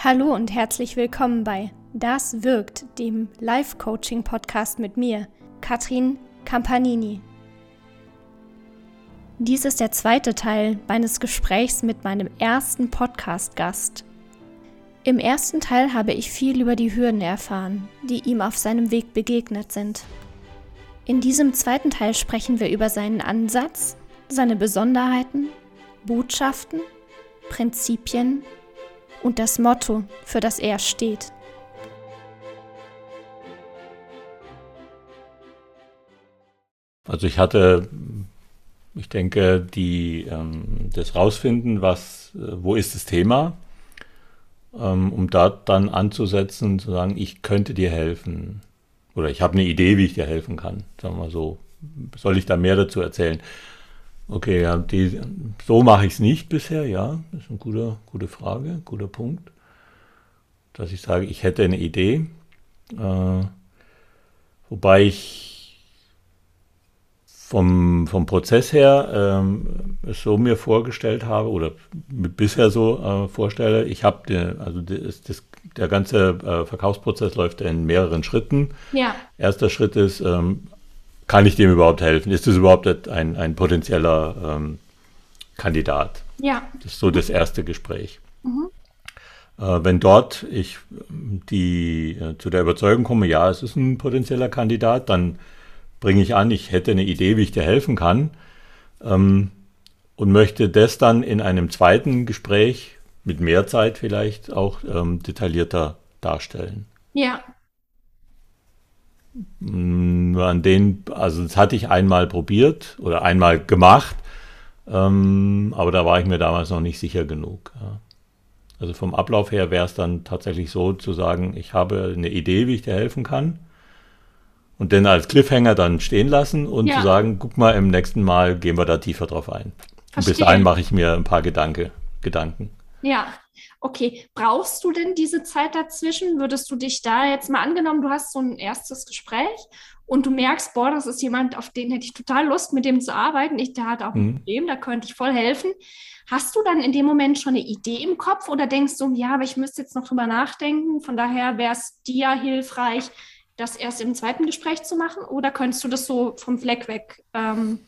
Hallo und herzlich willkommen bei Das wirkt, dem Live-Coaching-Podcast mit mir, Katrin Campanini. Dies ist der zweite Teil meines Gesprächs mit meinem ersten Podcast-Gast. Im ersten Teil habe ich viel über die Hürden erfahren, die ihm auf seinem Weg begegnet sind. In diesem zweiten Teil sprechen wir über seinen Ansatz, seine Besonderheiten, Botschaften, Prinzipien und das Motto, für das er steht. Also ich hatte, ich denke, die, ähm, das Rausfinden, was, äh, wo ist das Thema, ähm, um da dann anzusetzen, zu sagen, ich könnte dir helfen. Oder ich habe eine Idee, wie ich dir helfen kann. Sagen wir mal so. Soll ich da mehr dazu erzählen? Okay, ja, die, so mache ich es nicht bisher, ja. Das ist eine gute, gute Frage, guter Punkt. Dass ich sage, ich hätte eine Idee. Äh, wobei ich vom, vom Prozess her ähm, es so mir vorgestellt habe oder bisher so äh, vorstelle, ich habe, also das, das, der ganze äh, Verkaufsprozess läuft in mehreren Schritten. Ja. Erster Schritt ist, ähm, kann ich dem überhaupt helfen? Ist das überhaupt ein, ein potenzieller ähm, Kandidat? Ja. Das ist so das erste Gespräch. Mhm. Äh, wenn dort ich die, äh, zu der Überzeugung komme, ja, es ist ein potenzieller Kandidat, dann bringe ich an, ich hätte eine Idee, wie ich dir helfen kann ähm, und möchte das dann in einem zweiten Gespräch mit mehr Zeit vielleicht auch ähm, detaillierter darstellen. Ja. An den, also das hatte ich einmal probiert oder einmal gemacht, ähm, aber da war ich mir damals noch nicht sicher genug. Ja. Also vom Ablauf her wäre es dann tatsächlich so zu sagen, ich habe eine Idee, wie ich dir helfen kann. Und den als Cliffhanger dann stehen lassen und ja. zu sagen, guck mal, im nächsten Mal gehen wir da tiefer drauf ein. Und bis dahin mache ich mir ein paar Gedanke, Gedanken. Ja, Okay, brauchst du denn diese Zeit dazwischen? Würdest du dich da jetzt mal angenommen, du hast so ein erstes Gespräch und du merkst, boah, das ist jemand, auf den hätte ich total Lust, mit dem zu arbeiten. Ich, der hat auch ein mhm. Problem, da könnte ich voll helfen. Hast du dann in dem Moment schon eine Idee im Kopf oder denkst du, ja, aber ich müsste jetzt noch drüber nachdenken? Von daher wäre es dir hilfreich, das erst im zweiten Gespräch zu machen? Oder könntest du das so vom Fleck weg ähm,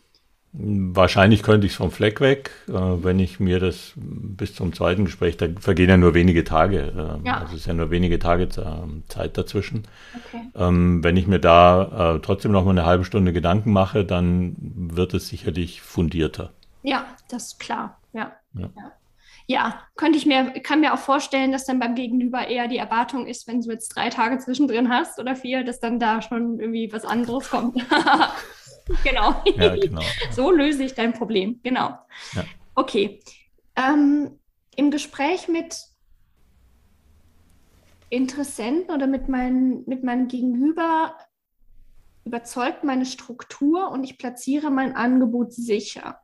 Wahrscheinlich könnte ich es vom Fleck weg, äh, wenn ich mir das bis zum zweiten Gespräch, da vergehen ja nur wenige Tage, äh, ja. also es ist ja nur wenige Tage Zeit dazwischen. Okay. Ähm, wenn ich mir da äh, trotzdem noch mal eine halbe Stunde Gedanken mache, dann wird es sicherlich fundierter. Ja, das ist klar. Ja. ja. ja. ja. könnte ich mir, kann mir auch vorstellen, dass dann beim Gegenüber eher die Erwartung ist, wenn du jetzt drei Tage zwischendrin hast oder vier, dass dann da schon irgendwie was anderes kommt. genau. Ja, genau. so löse ich dein Problem. Genau. Ja. Okay. Ähm, Im Gespräch mit Interessenten oder mit, mein, mit meinem Gegenüber überzeugt meine Struktur und ich platziere mein Angebot sicher.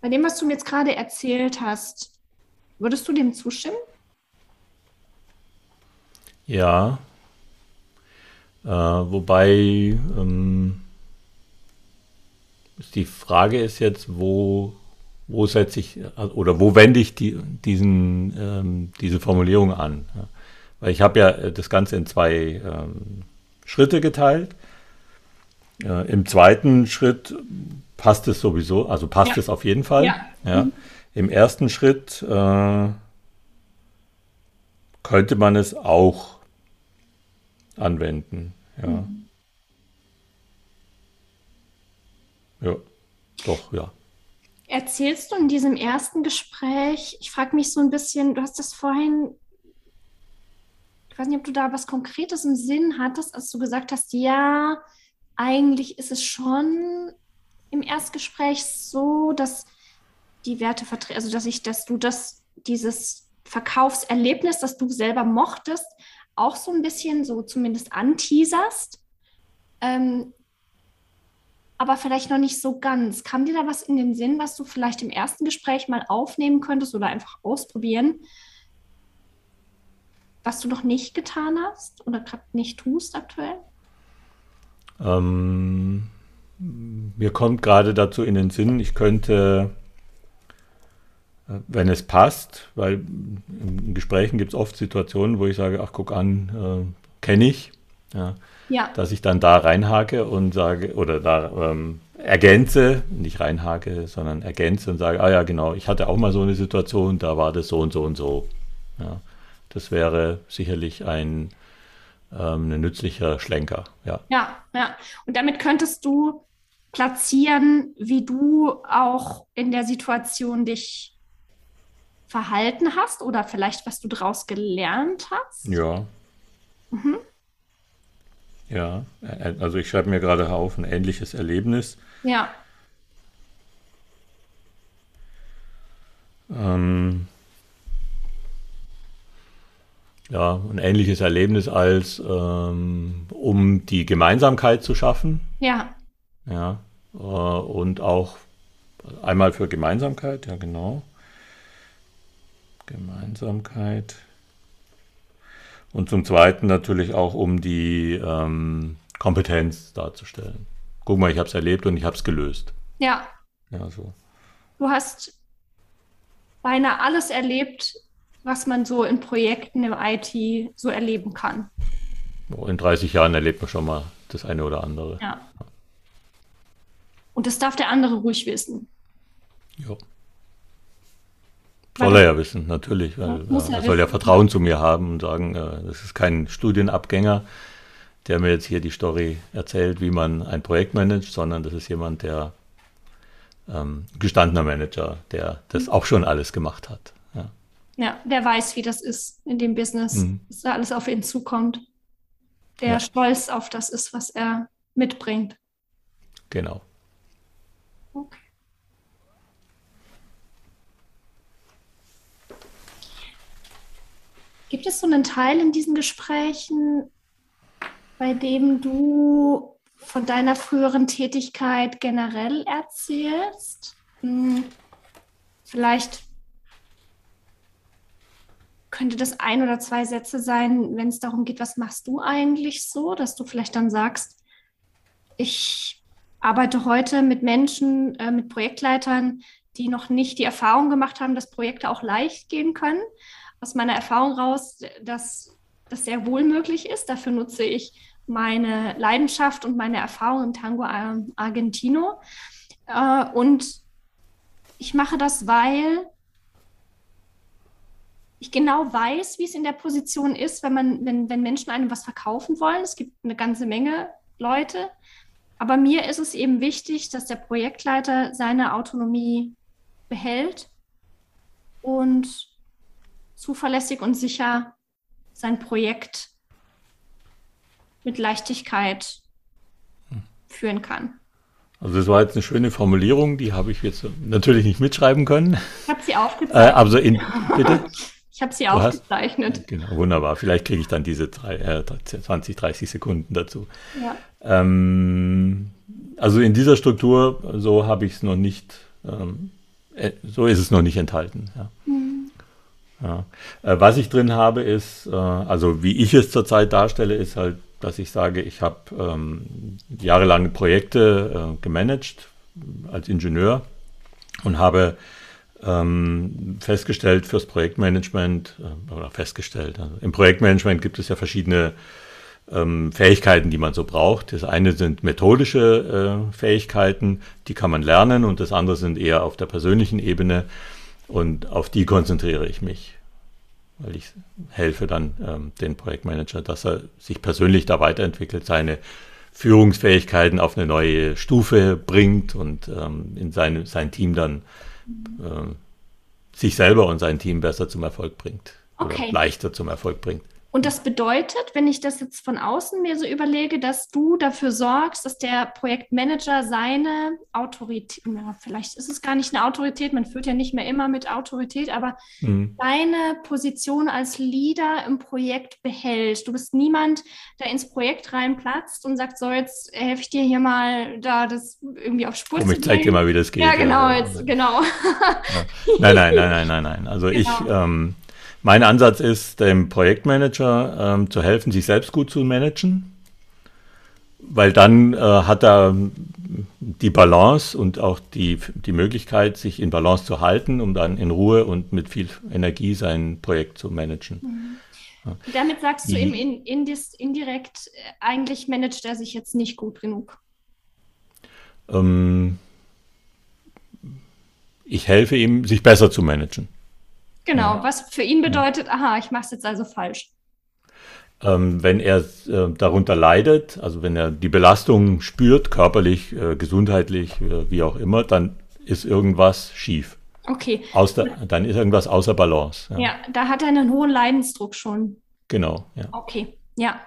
Bei dem, was du mir jetzt gerade erzählt hast, würdest du dem zustimmen? Ja, äh, wobei ähm, die Frage ist jetzt, wo, wo setze ich oder wo wende ich die, diesen, ähm, diese Formulierung an? Ja? Weil ich habe ja das Ganze in zwei ähm, Schritte geteilt. Äh, Im zweiten Schritt passt es sowieso, also passt ja. es auf jeden Fall. Ja. ja. Mhm. Im ersten Schritt äh, könnte man es auch anwenden. Ja. Mhm. Ja, doch, ja. Erzählst du in diesem ersten Gespräch, ich frage mich so ein bisschen, du hast das vorhin, ich weiß nicht, ob du da was Konkretes im Sinn hattest, als du gesagt hast, ja, eigentlich ist es schon im Erstgespräch so, dass die Werte vertreten, also dass ich, dass du das, dieses Verkaufserlebnis, das du selber mochtest, auch so ein bisschen so zumindest anteaserst, ähm, aber vielleicht noch nicht so ganz. Kam dir da was in den Sinn, was du vielleicht im ersten Gespräch mal aufnehmen könntest oder einfach ausprobieren, was du noch nicht getan hast oder gerade nicht tust aktuell? Ähm, mir kommt gerade dazu in den Sinn, ich könnte wenn es passt, weil in Gesprächen gibt es oft Situationen, wo ich sage, ach guck an, äh, kenne ich, ja, ja. dass ich dann da reinhake und sage, oder da ähm, ergänze, nicht reinhake, sondern ergänze und sage, ah ja, genau, ich hatte auch mal so eine Situation, da war das so und so und so. Ja, das wäre sicherlich ein, ähm, ein nützlicher Schlenker. Ja. ja, ja. Und damit könntest du platzieren, wie du auch in der Situation dich verhalten hast oder vielleicht was du daraus gelernt hast? Ja. Mhm. Ja, also ich schreibe mir gerade auf ein ähnliches Erlebnis. Ja. Ähm, ja, ein ähnliches Erlebnis als ähm, um die Gemeinsamkeit zu schaffen. Ja. Ja. Äh, und auch einmal für Gemeinsamkeit, ja genau. Gemeinsamkeit. Und zum Zweiten natürlich auch, um die ähm, Kompetenz darzustellen. Guck mal, ich habe es erlebt und ich habe es gelöst. Ja. Ja, so. Du hast beinahe alles erlebt, was man so in Projekten im IT so erleben kann. In 30 Jahren erlebt man schon mal das eine oder andere. Ja. Und das darf der andere ruhig wissen. Ja. Soll er ja wissen, natürlich. Weil, er, er soll ja Vertrauen zu mir haben und sagen, äh, das ist kein Studienabgänger, der mir jetzt hier die Story erzählt, wie man ein Projekt managt, sondern das ist jemand, der ähm, gestandener Manager, der das auch schon alles gemacht hat. Ja, ja der weiß, wie das ist in dem Business, mhm. dass da alles auf ihn zukommt. Der ja. stolz auf das ist, was er mitbringt. Genau. Okay. Gibt es so einen Teil in diesen Gesprächen, bei dem du von deiner früheren Tätigkeit generell erzählst? Hm, vielleicht könnte das ein oder zwei Sätze sein, wenn es darum geht, was machst du eigentlich so, dass du vielleicht dann sagst, ich arbeite heute mit Menschen, äh, mit Projektleitern, die noch nicht die Erfahrung gemacht haben, dass Projekte auch leicht gehen können aus meiner Erfahrung raus, dass das sehr wohl möglich ist. Dafür nutze ich meine Leidenschaft und meine Erfahrung im Tango Argentino. Äh, und ich mache das, weil ich genau weiß, wie es in der Position ist, wenn man, wenn, wenn Menschen einem was verkaufen wollen. Es gibt eine ganze Menge Leute. Aber mir ist es eben wichtig, dass der Projektleiter seine Autonomie behält und zuverlässig und sicher sein Projekt mit Leichtigkeit führen kann. Also das war jetzt eine schöne Formulierung, die habe ich jetzt natürlich nicht mitschreiben können. Ich habe sie aufgezeichnet. Äh, also in, bitte? Ich habe sie aufgezeichnet. Hast, genau, wunderbar. Vielleicht kriege ich dann diese drei, äh, 20, 30 Sekunden dazu. Ja. Ähm, also in dieser Struktur, so habe ich es noch nicht, ähm, äh, so ist es noch nicht enthalten. Ja. Mhm. Ja. Äh, was ich drin habe, ist, äh, also wie ich es zurzeit darstelle, ist halt, dass ich sage, ich habe ähm, jahrelange Projekte äh, gemanagt als Ingenieur und habe ähm, festgestellt fürs Projektmanagement, oder festgestellt, also im Projektmanagement gibt es ja verschiedene ähm, Fähigkeiten, die man so braucht. Das eine sind methodische äh, Fähigkeiten, die kann man lernen und das andere sind eher auf der persönlichen Ebene. Und auf die konzentriere ich mich, weil ich helfe dann ähm, den Projektmanager, dass er sich persönlich da weiterentwickelt, seine Führungsfähigkeiten auf eine neue Stufe bringt und ähm, in seine, sein Team dann äh, sich selber und sein Team besser zum Erfolg bringt. Okay. Oder leichter zum Erfolg bringt. Und das bedeutet, wenn ich das jetzt von außen mir so überlege, dass du dafür sorgst, dass der Projektmanager seine Autorität, ja, vielleicht ist es gar nicht eine Autorität, man führt ja nicht mehr immer mit Autorität, aber mhm. deine Position als Leader im Projekt behält. Du bist niemand, der ins Projekt reinplatzt und sagt, so, jetzt helfe ich dir hier mal da das irgendwie auf Spur Komm, zu ich zeig dir mal, wie das geht. Ja, genau, jetzt, genau. Ja. Nein, nein, nein, nein, nein, nein. Also genau. ich, ähm, mein Ansatz ist, dem Projektmanager ähm, zu helfen, sich selbst gut zu managen, weil dann äh, hat er die Balance und auch die, die Möglichkeit, sich in Balance zu halten, um dann in Ruhe und mit viel Energie sein Projekt zu managen. Mhm. Damit sagst du ihm in, in, indirekt, äh, eigentlich managt er sich jetzt nicht gut genug. Ähm, ich helfe ihm, sich besser zu managen. Genau, ja. was für ihn bedeutet, aha, ich mache es jetzt also falsch. Ähm, wenn er äh, darunter leidet, also wenn er die Belastung spürt, körperlich, äh, gesundheitlich, äh, wie auch immer, dann ist irgendwas schief. Okay. Der, dann ist irgendwas außer Balance. Ja. ja, da hat er einen hohen Leidensdruck schon. Genau, ja. Okay, ja.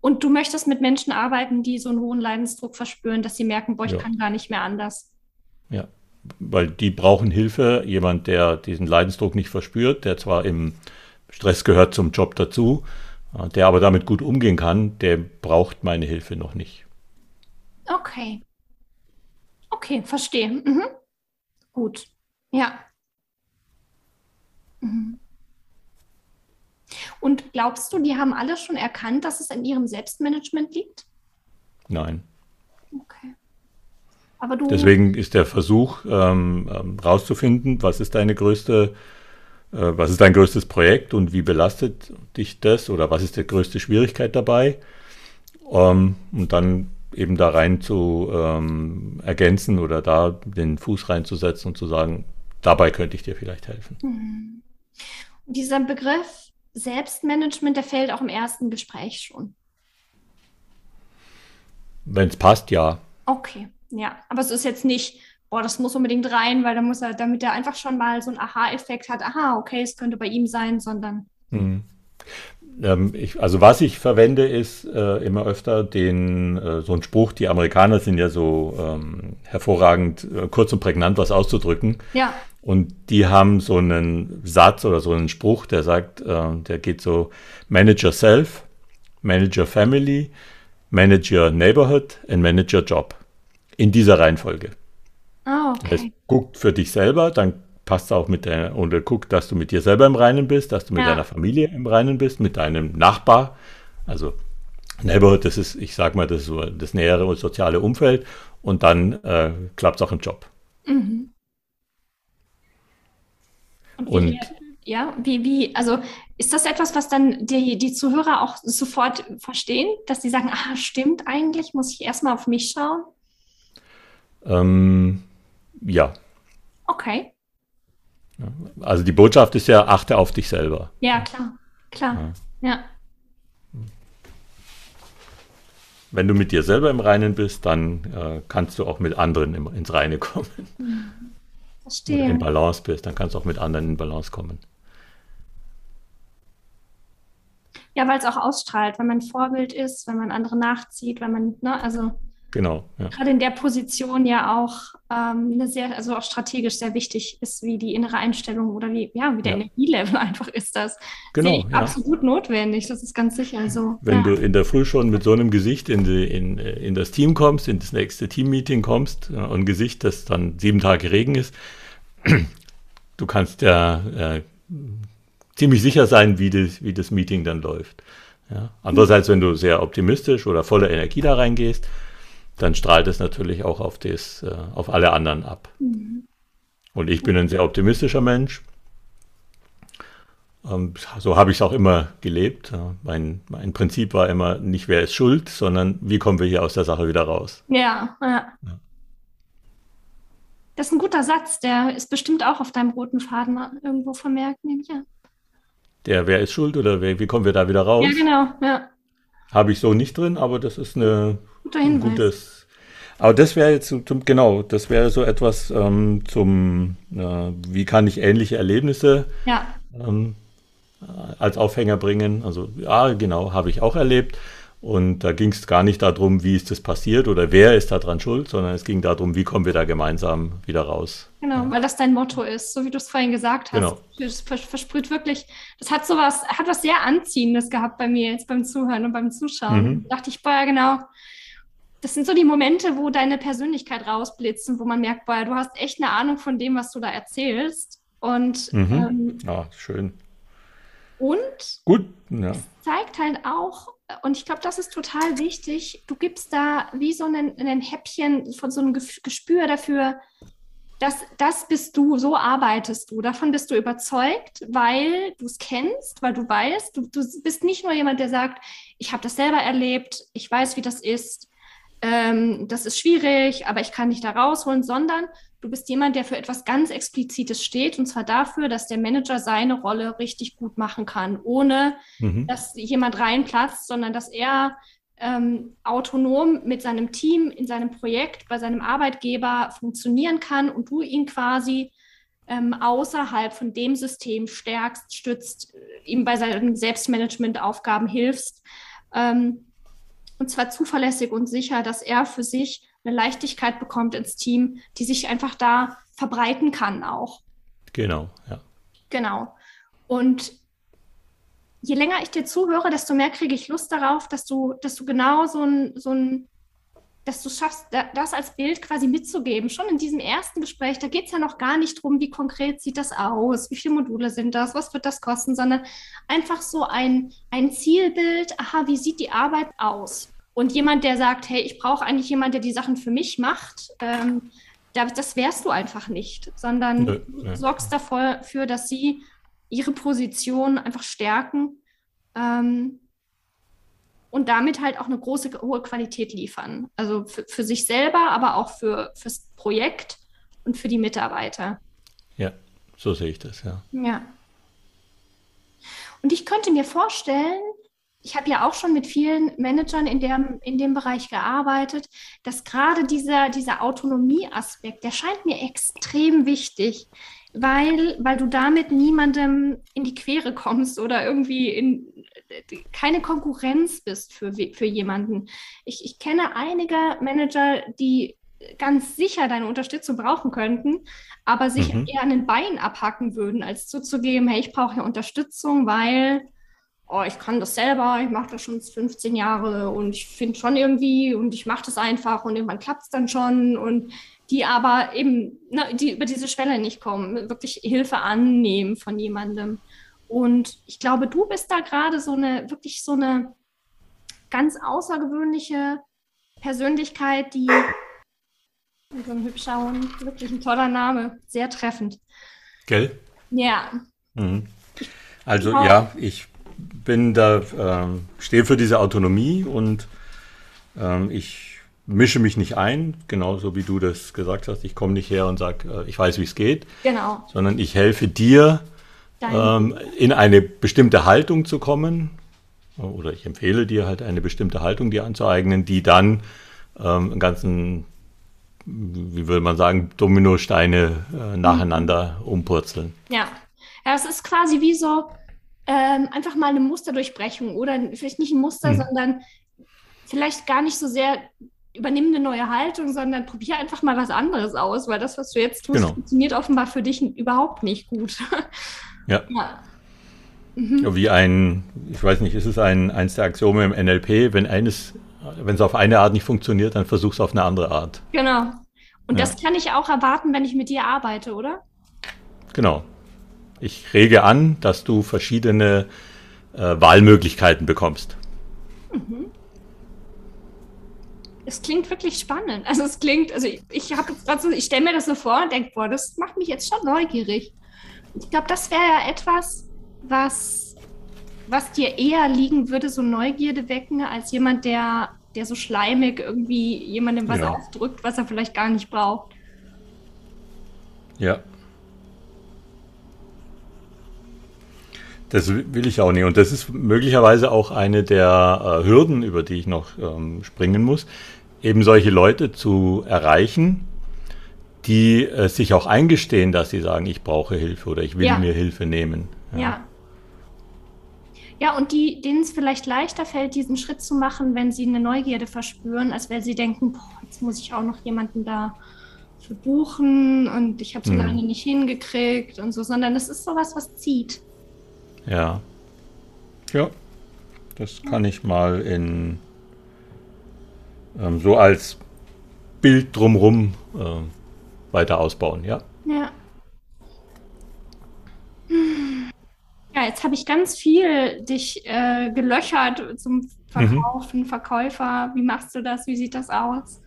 Und du möchtest mit Menschen arbeiten, die so einen hohen Leidensdruck verspüren, dass sie merken, boah, ich ja. kann gar nicht mehr anders. Ja, weil die brauchen Hilfe. Jemand, der diesen Leidensdruck nicht verspürt, der zwar im Stress gehört zum Job dazu, der aber damit gut umgehen kann, der braucht meine Hilfe noch nicht. Okay. Okay, verstehe. Mhm. Gut. Ja. Mhm. Und glaubst du, die haben alle schon erkannt, dass es an ihrem Selbstmanagement liegt? Nein. Okay. Aber du Deswegen ist der Versuch, ähm, ähm rauszufinden, was ist deine größte äh, was ist dein größtes Projekt und wie belastet dich das oder was ist die größte Schwierigkeit dabei? Ähm, und dann eben da rein zu ähm, ergänzen oder da den Fuß reinzusetzen und zu sagen, dabei könnte ich dir vielleicht helfen. Mhm. Dieser Begriff Selbstmanagement, der fällt auch im ersten Gespräch schon. Wenn es passt, ja. Okay, ja. Aber es ist jetzt nicht, boah, das muss unbedingt rein, weil da muss er, damit er einfach schon mal so einen Aha-Effekt hat, aha, okay, es könnte bei ihm sein, sondern. Mhm. Ähm, ich, also was ich verwende, ist äh, immer öfter den, äh, so ein Spruch, die Amerikaner sind ja so ähm, hervorragend, äh, kurz und prägnant was auszudrücken. Ja. Und die haben so einen Satz oder so einen Spruch, der sagt, äh, der geht so, manage yourself, manage your family, manage your neighborhood and manage your job. In dieser Reihenfolge. Ah, okay. Das heißt, guck für dich selber, dann passt auch mit der, oder guck, dass du mit dir selber im Reinen bist, dass du mit ja. deiner Familie im Reinen bist, mit deinem Nachbar. Also Neighborhood, das ist, ich sag mal, das ist so das nähere und soziale Umfeld und dann äh, klappt es auch im Job. Mhm. Und, wie, und ja, wie, wie, also ist das etwas, was dann die, die Zuhörer auch sofort verstehen, dass sie sagen, ah, stimmt eigentlich, muss ich erstmal auf mich schauen? Ähm, ja. Okay. Also die Botschaft ist ja, achte auf dich selber. Ja, klar, klar. Ja. ja. Wenn du mit dir selber im Reinen bist, dann äh, kannst du auch mit anderen im, ins Reine kommen. Mhm. Verstehe. Oder in Balance bist, dann kannst du auch mit anderen in Balance kommen. Ja, weil es auch ausstrahlt, wenn man Vorbild ist, wenn man andere nachzieht, wenn man, ne, also Genau. Ja. Gerade in der Position ja auch ähm, eine sehr, also auch strategisch sehr wichtig ist, wie die innere Einstellung oder wie, ja, wie der ja. Energielevel einfach ist das. Genau. Ja. Absolut notwendig, das ist ganz sicher so. Wenn du in der Früh schon mit so einem Gesicht in, die, in, in das Team kommst, in das nächste Teammeeting kommst und ein Gesicht, das dann sieben Tage Regen ist, du kannst ja äh, ziemlich sicher sein, wie das, wie das Meeting dann läuft. Andererseits, wenn du sehr optimistisch oder voller Energie da reingehst, dann strahlt es natürlich auch auf, das, äh, auf alle anderen ab. Mhm. Und ich bin ein sehr optimistischer Mensch. Ähm, so habe ich es auch immer gelebt. Mein, mein Prinzip war immer nicht, wer ist schuld, sondern wie kommen wir hier aus der Sache wieder raus. Ja, ja. ja. Das ist ein guter Satz, der ist bestimmt auch auf deinem roten Faden irgendwo vermerkt, nehme ich an. Der, wer ist schuld oder wer, wie kommen wir da wieder raus? Ja, genau, ja. Habe ich so nicht drin, aber das ist eine Guter Hinweis. gutes. Aber das wäre jetzt zum, genau, das wäre so etwas ähm, zum, äh, wie kann ich ähnliche Erlebnisse ja. ähm, als Aufhänger bringen. Also ja, genau, habe ich auch erlebt. Und da ging es gar nicht darum, wie ist das passiert oder wer ist daran schuld, sondern es ging darum, wie kommen wir da gemeinsam wieder raus. Genau, ja. weil das dein Motto ist, so wie du es vorhin gesagt hast. Genau. Das versprüht wirklich, das hat sowas, hat was sehr Anziehendes gehabt bei mir jetzt beim Zuhören und beim Zuschauen. Mhm. Da dachte ich, boah, ja genau, das sind so die Momente, wo deine Persönlichkeit rausblitzt und wo man merkt, boah, du hast echt eine Ahnung von dem, was du da erzählst. Und mhm. ähm, ja, schön. Und gut, ja. es zeigt halt auch, und ich glaube, das ist total wichtig, du gibst da wie so ein, ein Häppchen von so einem Gespür dafür, dass das bist du, so arbeitest du. Davon bist du überzeugt, weil du es kennst, weil du weißt, du, du bist nicht nur jemand, der sagt, ich habe das selber erlebt, ich weiß, wie das ist, ähm, das ist schwierig, aber ich kann dich da rausholen, sondern du bist jemand, der für etwas ganz Explizites steht, und zwar dafür, dass der Manager seine Rolle richtig gut machen kann, ohne mhm. dass jemand reinplatzt, sondern dass er ähm, autonom mit seinem Team in seinem Projekt bei seinem Arbeitgeber funktionieren kann und du ihn quasi ähm, außerhalb von dem System stärkst, stützt, ihm bei seinen Selbstmanagementaufgaben hilfst. Ähm, und zwar zuverlässig und sicher, dass er für sich eine Leichtigkeit bekommt ins Team, die sich einfach da verbreiten kann auch. Genau, ja. Genau. Und je länger ich dir zuhöre, desto mehr kriege ich Lust darauf, dass du, dass du genau so ein, so ein, dass du schaffst, das als Bild quasi mitzugeben. Schon in diesem ersten Gespräch, da geht es ja noch gar nicht darum, wie konkret sieht das aus, wie viele Module sind das, was wird das kosten, sondern einfach so ein, ein Zielbild, aha, wie sieht die Arbeit aus? Und jemand, der sagt, hey, ich brauche eigentlich jemanden, der die Sachen für mich macht, ähm, das wärst du einfach nicht, sondern nö, du sorgst dafür, dass sie ihre Position einfach stärken ähm, und damit halt auch eine große, hohe Qualität liefern. Also für, für sich selber, aber auch für fürs Projekt und für die Mitarbeiter. Ja, so sehe ich das, ja. Ja. Und ich könnte mir vorstellen, ich habe ja auch schon mit vielen Managern in, der, in dem Bereich gearbeitet, dass gerade dieser, dieser Autonomieaspekt, der scheint mir extrem wichtig, weil, weil du damit niemandem in die Quere kommst oder irgendwie in keine Konkurrenz bist für, für jemanden. Ich, ich kenne einige Manager, die ganz sicher deine Unterstützung brauchen könnten, aber sich mhm. eher an den Bein abhacken würden, als zuzugeben, hey, ich brauche ja Unterstützung, weil oh, ich kann das selber, ich mache das schon 15 Jahre und ich finde schon irgendwie und ich mache das einfach und irgendwann klappt es dann schon und die aber eben, ne, die über diese Schwelle nicht kommen, wirklich Hilfe annehmen von jemandem. Und ich glaube, du bist da gerade so eine, wirklich so eine ganz außergewöhnliche Persönlichkeit, die so ein hübscher Hund, wirklich ein toller Name, sehr treffend. Gell? Ja. Mhm. Also ja, ich bin da, äh, stehe für diese Autonomie und äh, ich mische mich nicht ein, genauso wie du das gesagt hast. Ich komme nicht her und sage, äh, ich weiß, wie es geht, genau. sondern ich helfe dir, ähm, in eine bestimmte Haltung zu kommen. Oder ich empfehle dir halt eine bestimmte Haltung dir anzueignen, die dann ähm, einen ganzen, wie will man sagen, Dominosteine äh, nacheinander mhm. umpurzeln. Ja. ja, es ist quasi wie so, ähm, einfach mal eine Musterdurchbrechung oder vielleicht nicht ein Muster, mhm. sondern vielleicht gar nicht so sehr übernimm eine neue Haltung, sondern probier einfach mal was anderes aus, weil das, was du jetzt tust, genau. funktioniert offenbar für dich überhaupt nicht gut. Ja. ja. Mhm. Wie ein, ich weiß nicht, ist es ein, eins der Axiome im NLP, wenn eines, wenn es auf eine Art nicht funktioniert, dann versuch es auf eine andere Art. Genau. Und ja. das kann ich auch erwarten, wenn ich mit dir arbeite, oder? Genau. Ich rege an, dass du verschiedene äh, Wahlmöglichkeiten bekommst. Mhm. Es klingt wirklich spannend. Also es klingt, also ich, ich habe jetzt gerade so, ich stelle mir das so vor und denke, boah, das macht mich jetzt schon neugierig. Ich glaube, das wäre ja etwas, was, was dir eher liegen würde, so Neugierde wecken, als jemand, der, der so schleimig irgendwie jemandem was ja. aufdrückt, was er vielleicht gar nicht braucht. Ja, Das will ich auch nicht. Und das ist möglicherweise auch eine der äh, Hürden, über die ich noch ähm, springen muss, eben solche Leute zu erreichen, die äh, sich auch eingestehen, dass sie sagen, ich brauche Hilfe oder ich will ja. mir Hilfe nehmen. Ja. ja. Ja, und die, denen es vielleicht leichter fällt, diesen Schritt zu machen, wenn sie eine Neugierde verspüren, als wenn sie denken, boah, jetzt muss ich auch noch jemanden da für buchen und ich habe so mhm. lange nicht hingekriegt und so, sondern es ist sowas, was zieht. Ja. Ja. Das kann ich mal in ähm, so als Bild drumrum äh, weiter ausbauen, ja. Ja. Ja, jetzt habe ich ganz viel dich äh, gelöchert zum Verkaufen, mhm. Verkäufer, wie machst du das? Wie sieht das aus?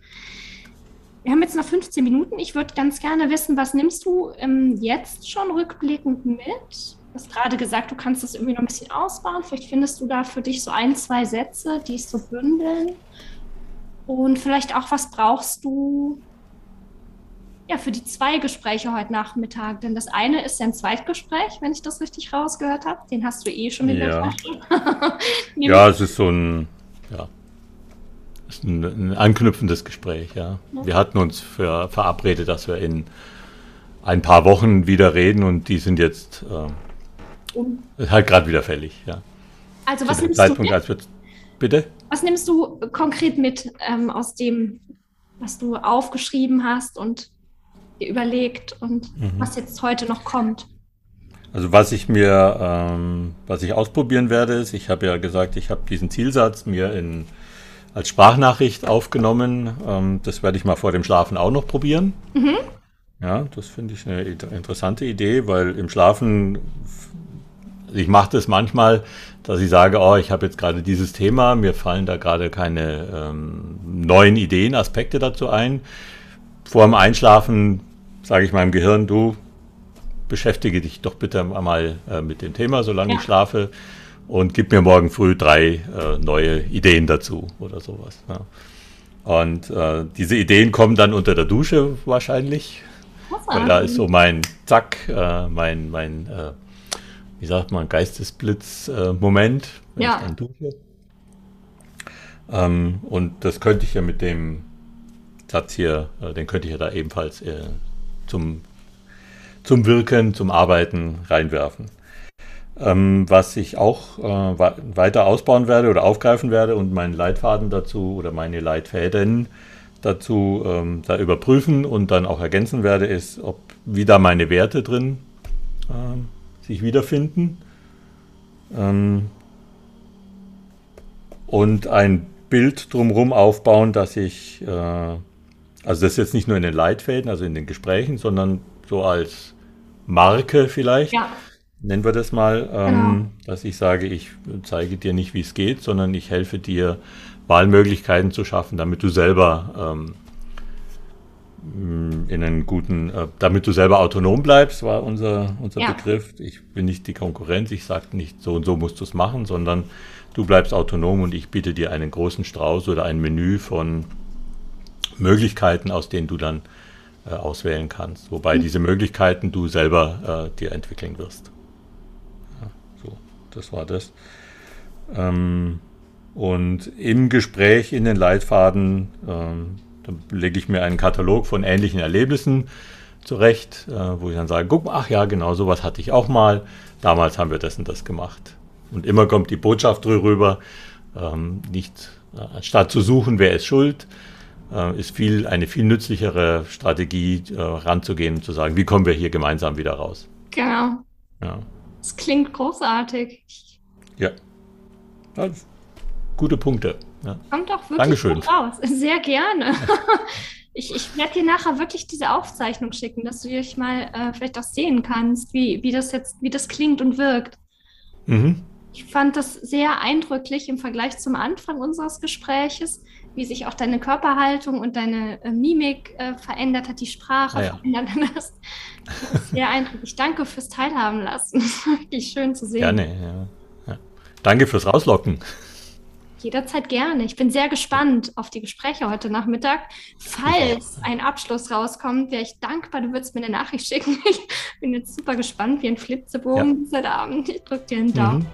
Wir haben jetzt noch 15 Minuten. Ich würde ganz gerne wissen, was nimmst du ähm, jetzt schon rückblickend mit? Du hast gerade gesagt, du kannst das irgendwie noch ein bisschen ausbauen. Vielleicht findest du da für dich so ein, zwei Sätze, die es so bündeln. Und vielleicht auch, was brauchst du ja, für die zwei Gespräche heute Nachmittag? Denn das eine ist ja ein Zweitgespräch, wenn ich das richtig rausgehört habe. Den hast du eh schon in ja. der Tasche. ja, es ist so ein, ja, ist ein, ein anknüpfendes Gespräch, ja. ja. Wir hatten uns für verabredet, dass wir in ein paar Wochen wieder reden und die sind jetzt äh, um. halt gerade wieder fällig, ja. Also was nimmst Zeitpunkt, du mit? bitte? Was nimmst du konkret mit ähm, aus dem, was du aufgeschrieben hast und dir überlegt und mhm. was jetzt heute noch kommt? Also was ich mir, ähm, was ich ausprobieren werde, ist, ich habe ja gesagt, ich habe diesen Zielsatz mir in, als Sprachnachricht aufgenommen. Ähm, das werde ich mal vor dem Schlafen auch noch probieren. Mhm. Ja, das finde ich eine interessante Idee, weil im Schlafen, ich mache das manchmal, dass ich sage, oh, ich habe jetzt gerade dieses Thema, mir fallen da gerade keine ähm, neuen Ideen, Aspekte dazu ein. Vor dem Einschlafen sage ich meinem Gehirn, du beschäftige dich doch bitte mal äh, mit dem Thema, solange ja. ich schlafe und gib mir morgen früh drei äh, neue Ideen dazu oder sowas. Ja. Und äh, diese Ideen kommen dann unter der Dusche wahrscheinlich, weil da ist so mein Zack, äh, mein, mein äh, wie sagt man, Geistesblitz-Moment, äh, wenn ja. ich dann dusche. Ähm, und das könnte ich ja mit dem Satz hier, den könnte ich ja da ebenfalls zum, zum Wirken, zum Arbeiten reinwerfen. Ähm, was ich auch äh, weiter ausbauen werde oder aufgreifen werde und meinen Leitfaden dazu oder meine Leitfäden dazu ähm, da überprüfen und dann auch ergänzen werde, ist, ob wieder meine Werte drin ähm, sich wiederfinden. Ähm, und ein Bild drumherum aufbauen, dass ich äh, also das ist jetzt nicht nur in den Leitfäden, also in den Gesprächen, sondern so als Marke vielleicht. Ja. Nennen wir das mal, ähm, genau. dass ich sage, ich zeige dir nicht, wie es geht, sondern ich helfe dir, Wahlmöglichkeiten zu schaffen, damit du selber ähm, in einen guten, äh, damit du selber autonom bleibst, war unser, unser ja. Begriff. Ich bin nicht die Konkurrenz, ich sage nicht, so und so musst du es machen, sondern du bleibst autonom und ich biete dir einen großen Strauß oder ein Menü von Möglichkeiten, aus denen du dann äh, auswählen kannst. Wobei mhm. diese Möglichkeiten du selber äh, dir entwickeln wirst. Ja, so, das war das. Ähm, und im Gespräch in den Leitfaden ähm, lege ich mir einen Katalog von ähnlichen Erlebnissen zurecht, äh, wo ich dann sage, guck mal, ach ja, genau, sowas hatte ich auch mal. Damals haben wir das und das gemacht. Und immer kommt die Botschaft rüber, ähm, nicht äh, anstatt zu suchen, wer ist schuld, äh, ist viel, eine viel nützlichere Strategie, äh, ranzugehen und zu sagen, wie kommen wir hier gemeinsam wieder raus. Genau. Ja. Das klingt großartig. Ja. ja gute Punkte. Ja. Kommt doch wirklich Dankeschön. raus. Sehr gerne. ich, ich werde dir nachher wirklich diese Aufzeichnung schicken, dass du dich mal äh, vielleicht auch sehen kannst, wie, wie das jetzt, wie das klingt und wirkt. Mhm. Ich fand das sehr eindrücklich im Vergleich zum Anfang unseres Gespräches, wie sich auch deine Körperhaltung und deine äh, Mimik äh, verändert hat, die Sprache ah, ja. verändert hast. Sehr eindrücklich. Danke fürs Teilhaben lassen. Das ist wirklich schön zu sehen. Gerne, ja. ja. Danke fürs Rauslocken. Jederzeit gerne. Ich bin sehr gespannt auf die Gespräche heute Nachmittag. Falls ein Abschluss rauskommt, wäre ich dankbar. Du würdest mir eine Nachricht schicken. Ich bin jetzt super gespannt, wie ein Flitzebogen ja. heute Abend. Ich drücke dir einen Daumen. Mhm.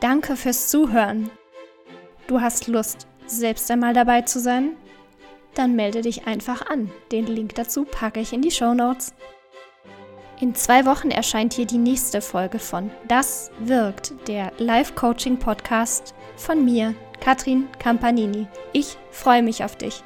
Danke fürs Zuhören. Du hast Lust, selbst einmal dabei zu sein? Dann melde dich einfach an. Den Link dazu packe ich in die Show Notes. In zwei Wochen erscheint hier die nächste Folge von Das wirkt, der Live-Coaching-Podcast von mir, Katrin Campanini. Ich freue mich auf dich.